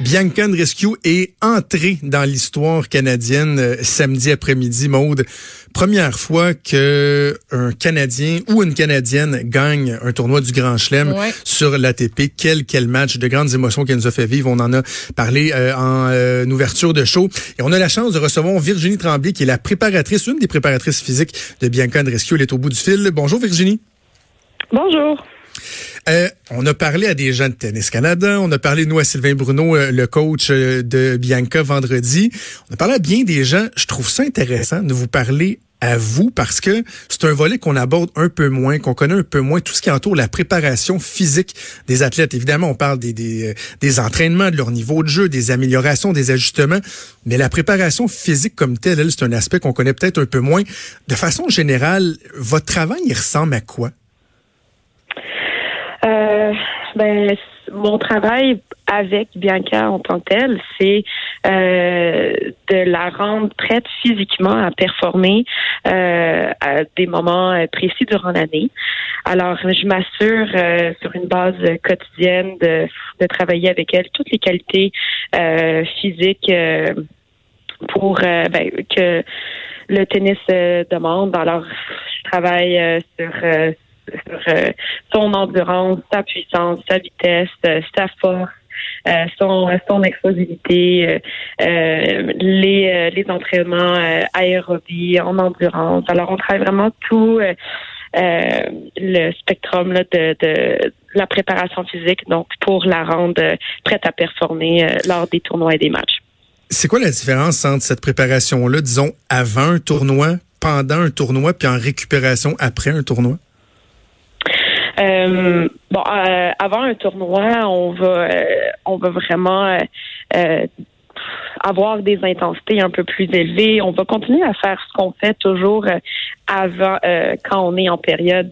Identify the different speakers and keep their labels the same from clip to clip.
Speaker 1: Bianca Rescue est entrée dans l'histoire canadienne euh, samedi après-midi, Maude. Première fois que un Canadien ou une Canadienne gagne un tournoi du Grand Chelem sur l'ATP. Quel quel match de grandes émotions qu'elle nous a fait vivre. On en a parlé euh, en euh, ouverture de show. Et on a la chance de recevoir Virginie Tremblay, qui est la préparatrice, une des préparatrices physiques de Bianca Rescue. Elle est au bout du fil. Bonjour Virginie.
Speaker 2: Bonjour.
Speaker 1: Euh, on a parlé à des gens de Tennis Canada, on a parlé, nous, à Sylvain Bruno, euh, le coach euh, de Bianca vendredi. On a parlé à bien des gens. Je trouve ça intéressant de vous parler à vous parce que c'est un volet qu'on aborde un peu moins, qu'on connaît un peu moins, tout ce qui entoure la préparation physique des athlètes. Évidemment, on parle des, des, entraînements, de leur niveau de jeu, des améliorations, des ajustements, mais la préparation physique comme telle, elle, c'est un aspect qu'on connaît peut-être un peu moins. De façon générale, votre travail, il ressemble à quoi?
Speaker 2: Euh, ben, mon travail avec Bianca en tant que telle, c'est euh, de la rendre prête physiquement à performer euh, à des moments précis durant l'année. Alors, je m'assure euh, sur une base quotidienne de, de, travailler avec elle toutes les qualités euh, physiques euh, pour ben, que le tennis demande. Alors, je travaille sur sur euh, son endurance, sa puissance, sa vitesse, euh, sa force. Euh, son, son explosivité, les, les entraînements aérobie, en endurance. Alors, on travaille vraiment tout le spectrum de, de, la préparation physique, donc pour la rendre prête à performer lors des tournois et des matchs.
Speaker 1: C'est quoi la différence entre cette préparation-là, disons, avant un tournoi, pendant un tournoi, puis en récupération après un tournoi?
Speaker 2: Euh, bon, euh, avant un tournoi, on va, euh, on va vraiment avoir des intensités un peu plus élevées. On va continuer à faire ce qu'on fait toujours avant, quand on est en période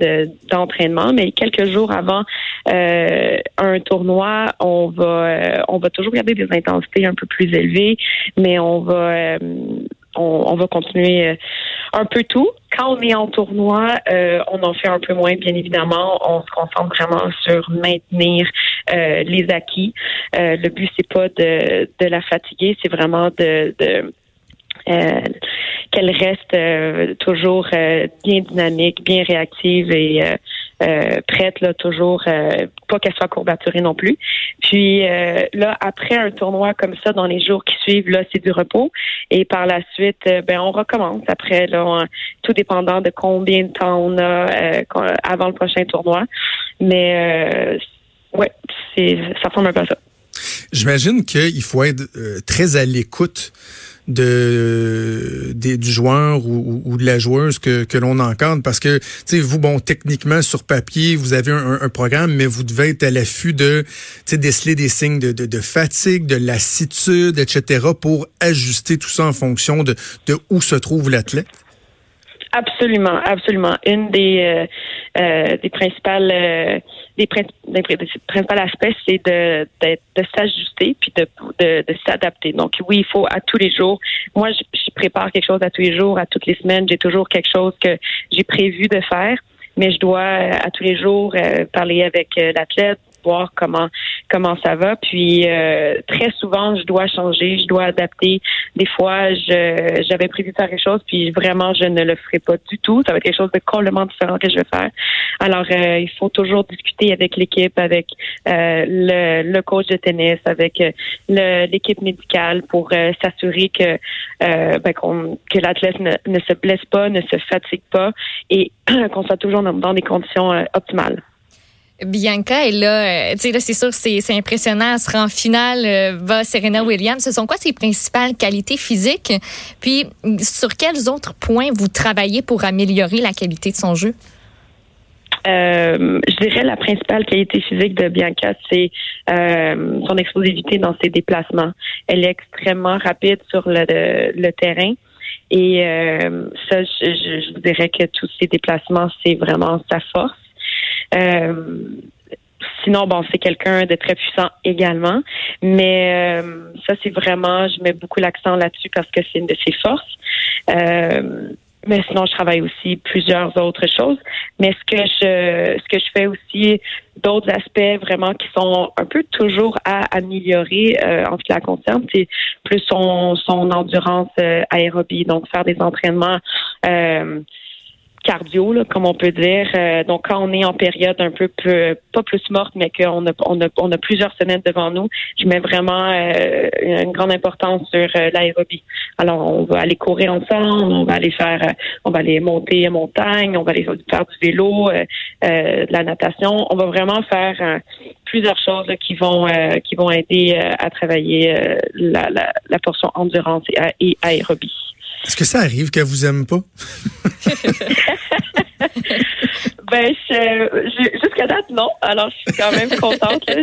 Speaker 2: d'entraînement, mais quelques jours avant un tournoi, on va, on va toujours garder des intensités un peu plus élevées, mais on va on, va continuer euh, un peu tout. Quand on est en tournoi, euh, on en fait un peu moins, bien évidemment. On se concentre vraiment sur maintenir euh, les acquis. le but, c'est pas de, de la fatiguer, c'est vraiment de, de qu'elle reste toujours bien dynamique, bien réactive et euh, prête là toujours euh, pas qu'elle soit courbaturée non plus. Puis euh, là après un tournoi comme ça dans les jours qui suivent là c'est du repos et par la suite ben on recommence après là tout dépendant de combien de temps on a avant le prochain tournoi. Mais ouais, c'est ça ressemble un peu ça.
Speaker 1: J'imagine qu'il faut être très à l'écoute de, du joueur ou, de la joueuse que, que l'on encadre. Parce que tu vous bon techniquement sur papier vous avez un, programme mais vous devez être à l'affût de déceler des signes de, de, fatigue de lassitude etc pour ajuster tout ça en fonction de, de où se trouve l'athlète
Speaker 2: Absolument, absolument. Une des euh, euh, des principales euh, des, principaux aspects, c'est de, de, s'ajuster puis de, de, de s'adapter. Donc oui, il faut à tous les jours. Moi, je, je, prépare quelque chose à tous les jours, à toutes les semaines. J'ai toujours quelque chose que j'ai prévu de faire, mais je dois à tous les jours parler avec l'athlète, comment comment ça va. Puis euh, très souvent, je dois changer, je dois adapter. Des fois, je j'avais prévu faire quelque chose, puis vraiment, je ne le ferai pas du tout. Ça va être quelque chose de complètement différent que je vais faire. Alors, euh, il faut toujours discuter avec l'équipe, avec euh, le, le, coach de tennis, avec l'équipe médicale pour s'assurer que ben, que l'athlète ne, se blesse pas, ne se fatigue pas et qu'on soit toujours dans des conditions optimales.
Speaker 3: Bianca est là, euh, tu sais là c'est sûr c'est impressionnant, elle sera en finale euh, va Serena Williams. Ce sont quoi ses principales qualités physiques? Puis sur quels autres points vous travaillez pour améliorer la qualité de son jeu?
Speaker 2: Euh, je dirais la principale qualité physique de Bianca, c'est son explosivité dans ses déplacements. Elle est extrêmement rapide sur le, le terrain. Et ça, je, je, je, dirais que tous ses déplacements, c'est vraiment sa force. Euh, sinon, bon, c'est quelqu'un de très puissant également. Mais euh, ça, c'est vraiment, je mets beaucoup l'accent là-dessus parce que c'est une de ses forces. Euh, mais sinon, je travaille aussi plusieurs autres choses. Mais ce que je, ce que je fais aussi, d'autres aspects vraiment qui sont un peu toujours à améliorer euh, en ce qui la concerne, c'est plus son, son endurance euh, aérobie, donc faire des entraînements. Cardio, comme on peut dire. Euh, donc, quand on est en période un peu pas plus morte, mais qu'on a, on a, plusieurs semaines devant nous, je mets vraiment euh, une grande importance sur euh, l'aérobie. Alors, on va aller courir ensemble, on va aller faire, on va aller monter en montagne, on va aller faire du vélo, de la natation. On va vraiment faire plusieurs choses qui vont aider à travailler la, portion endurance et, et aérobie.
Speaker 1: Est-ce que ça arrive qu'elle vous aime pas?
Speaker 2: ben, jusqu'à date, non. Alors, je suis quand même contente que,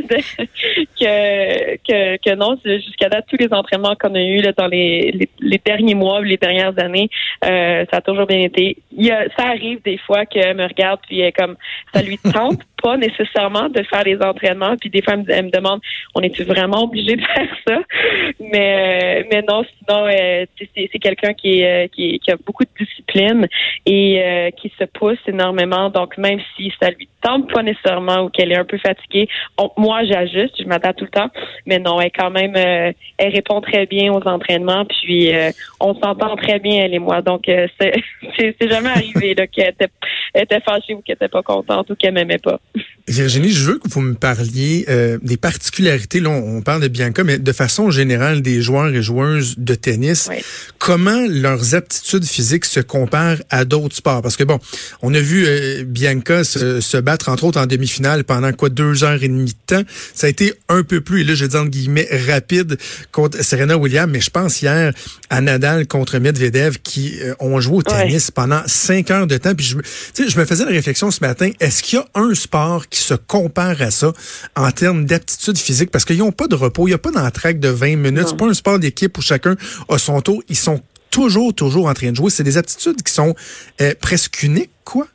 Speaker 2: que, que non. Jusqu'à date, tous les entraînements qu'on a eus dans les, les, derniers mois, les dernières années, euh, ça a toujours bien été. Il y a, ça arrive des fois qu'elle me regarde puis elle, comme ça lui tente pas nécessairement de faire les entraînements. Puis des fois, elle me, demande, on est-tu vraiment obligé de faire ça? Mais, euh, mais non, sinon, euh, c'est quelqu'un qui, est, qui, qui, a beaucoup de discipline et qui se pousse énormément. Donc, même si ça lui pas nécessairement ou qu'elle est un peu fatiguée, moi, j'ajuste, je m'attends tout le temps. Mais non, elle quand même, elle répond très bien aux entraînements. Puis, on s'entend très bien, elle et moi. Donc, c'est jamais arrivé qu'elle était, était fâchée ou qu'elle était pas contente ou qu'elle m'aimait pas.
Speaker 1: Virginie, je veux que vous me parliez euh, des particularités. Là, on, parle de Bianca, mais de façon générale des joueurs et joueuses de tennis. Comment leurs aptitudes physiques se comparent à d'autres sports? Parce que bon, on a vu euh, Bianca se, battre entre autres en demi-finale pendant quoi deux heures et demie de temps. Ça a été un peu plus, et là je dis entre guillemets rapide contre Serena Williams, mais je pense hier à Nadal contre Medvedev qui euh, ont joué au tennis pendant cinq heures de temps. Puis je, je me faisais la réflexion ce matin. Est-ce qu'il y a un sport qui se compare à ça en termes d'aptitude physique? Parce qu'ils n'ont pas de repos, il n'y a pas d'entraque de 20 minutes, c'est pas un sport d'équipe où chacun a son tour, ils sont toujours, toujours en train de jouer. C'est des aptitudes qui sont euh, presque uniques, quoi.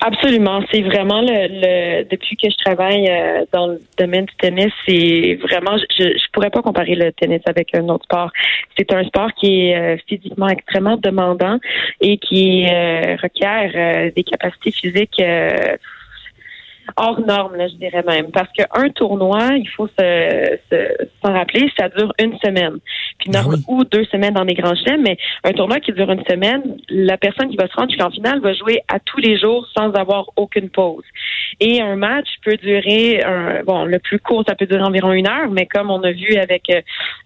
Speaker 2: Absolument. C'est vraiment le, depuis que je travaille euh, dans le domaine du tennis, c'est vraiment je, je pourrais pas comparer le tennis avec un autre sport. C'est un sport qui est euh, physiquement extrêmement demandant et qui requiert des capacités physiques hors norme, là, je dirais même. Parce qu'un tournoi, il faut se, s'en rappeler, ça dure une semaine. Puis ben ou deux semaines dans les grands chelems, mais un tournoi qui dure une semaine, la personne qui va se rendre jusqu'en finale va jouer à tous les jours sans avoir aucune pause. Et un match peut durer, un, bon, le plus court, ça peut durer environ une heure, mais comme on a vu avec euh,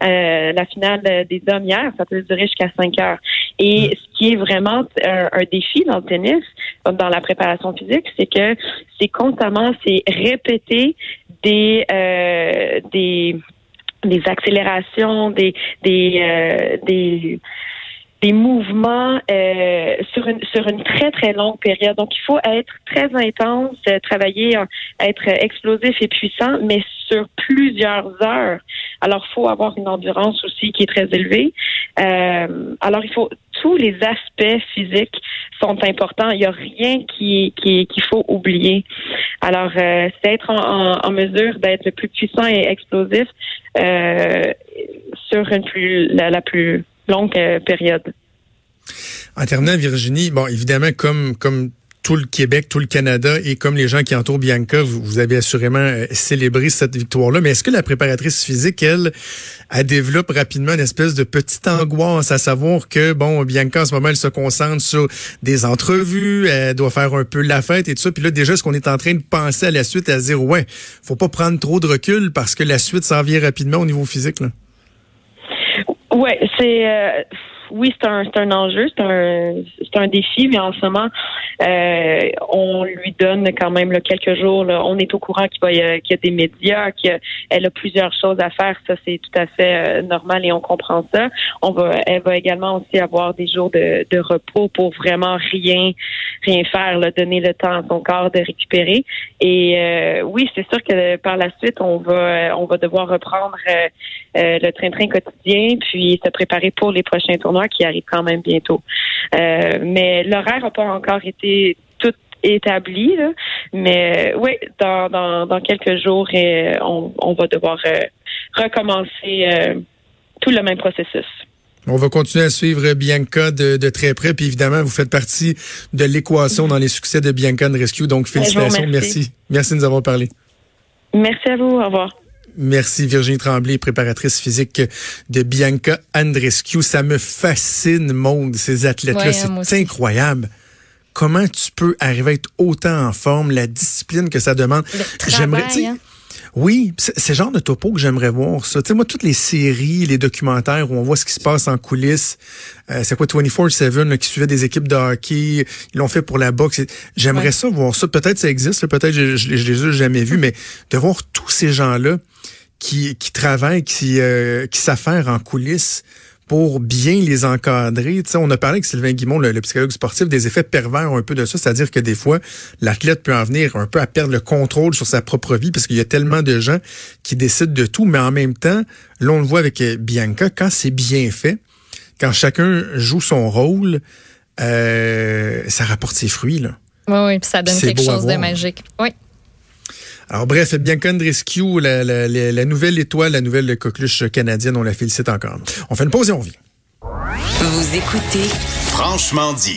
Speaker 2: euh la finale des hommes hier, ça peut durer jusqu'à cinq heures. Et ce qui est vraiment un, un défi dans le tennis, dans la préparation physique, c'est que c'est constamment, c'est répéter des, euh, des, des accélérations, des, des, euh, des des mouvements euh, sur une sur une très très longue période. Donc il faut être très intense, euh, travailler, être explosif et puissant, mais sur plusieurs heures. Alors faut avoir une endurance aussi qui est très élevée. Euh, alors il faut tous les aspects physiques sont importants. Il n'y a rien qui qu'il faut oublier. Alors c'est être en, en, mesure d'être le plus puissant et explosif sur une plus la, plus longue euh, période.
Speaker 1: En terminant, Virginie, bon, évidemment, comme, comme tout le Québec, tout le Canada et comme les gens qui entourent Bianca, vous, avez assurément euh, célébré cette victoire-là. Mais est-ce que la préparatrice physique, elle, elle développe rapidement une espèce de petite angoisse à savoir que, bon, Bianca, en ce moment, elle se concentre sur des entrevues, elle doit faire un peu la fête et tout ça. Puis là, déjà, ce qu'on est en train de penser à la suite, à se dire, ouais, faut pas prendre trop de recul parce que la suite s'en vient rapidement au niveau physique, là?
Speaker 2: Ouais, c'est euh, oui, c'est un, c'est un enjeu, c'est un, c'est un défi, mais en ce moment, euh, on lui donne quand même là, quelques jours. Là, on est au courant qu'il, va, qu'il y a des médias, qu'elle a plusieurs choses à faire. Ça, c'est tout à fait euh, normal et on comprend ça. On va, elle va également aussi avoir des jours de, de repos pour vraiment rien, rien faire, là, donner le temps à son corps de récupérer. Et euh, oui, c'est sûr que par la suite, on va, on va devoir reprendre le train-train quotidien, puis se préparer pour les prochains tournois qui arrive quand même bientôt. Euh, mais l'horaire n'a pas encore été tout établi, mais oui, dans, quelques jours, on, va devoir euh, recommencer euh, tout le même processus.
Speaker 1: On va continuer à suivre Bianca de, de, très près. Puis évidemment, vous faites partie de l'équation dans les succès de Bianca Rescue. Donc, félicitations. Merci. Merci de nous avoir parlé.
Speaker 2: Merci à vous. Au revoir.
Speaker 1: Merci Virginie Tremblay, préparatrice physique de Bianca Andrescu. Ça me fascine, monde, ces athlètes-là. c'est incroyable. Comment tu peux arriver à être autant en forme, la discipline que ça demande?
Speaker 3: J'aimerais, hein.
Speaker 1: Oui, c'est le genre de topo que j'aimerais voir ça. Tu sais, moi, toutes les séries, les documentaires où on voit ce qui se passe en coulisses, euh, c'est quoi 24-7 qui suivait des équipes de hockey, ils l'ont fait pour la boxe. J'aimerais ça voir ça. Peut-être ça existe, peut-être je, je, je, les ai jamais vus, mais de voir tous ces gens-là qui, qui travaillent, qui, euh, qui s'affairent en coulisses pour bien les encadrer. Tu sais, on a parlé avec Sylvain Guimond, le, psychologue sportif, des effets pervers un peu de ça, c'est-à-dire que des fois, l'athlète peut en venir un peu à perdre le contrôle sur sa propre vie parce qu'il y a tellement de gens qui décident de tout, mais en même temps, là, on le voit avec euh, Bianca, quand c'est bien fait, quand chacun joue son rôle, euh, ça rapporte ses fruits. Là.
Speaker 3: Oui, oui, puis ça donne quelque chose de magique. Oui.
Speaker 1: Alors bref, Bianca Andrescu, la, la, la, nouvelle étoile, la nouvelle coqueluche canadienne, on la félicite encore. On fait une pause et on vient.
Speaker 4: Vous écoutez Franchement dit.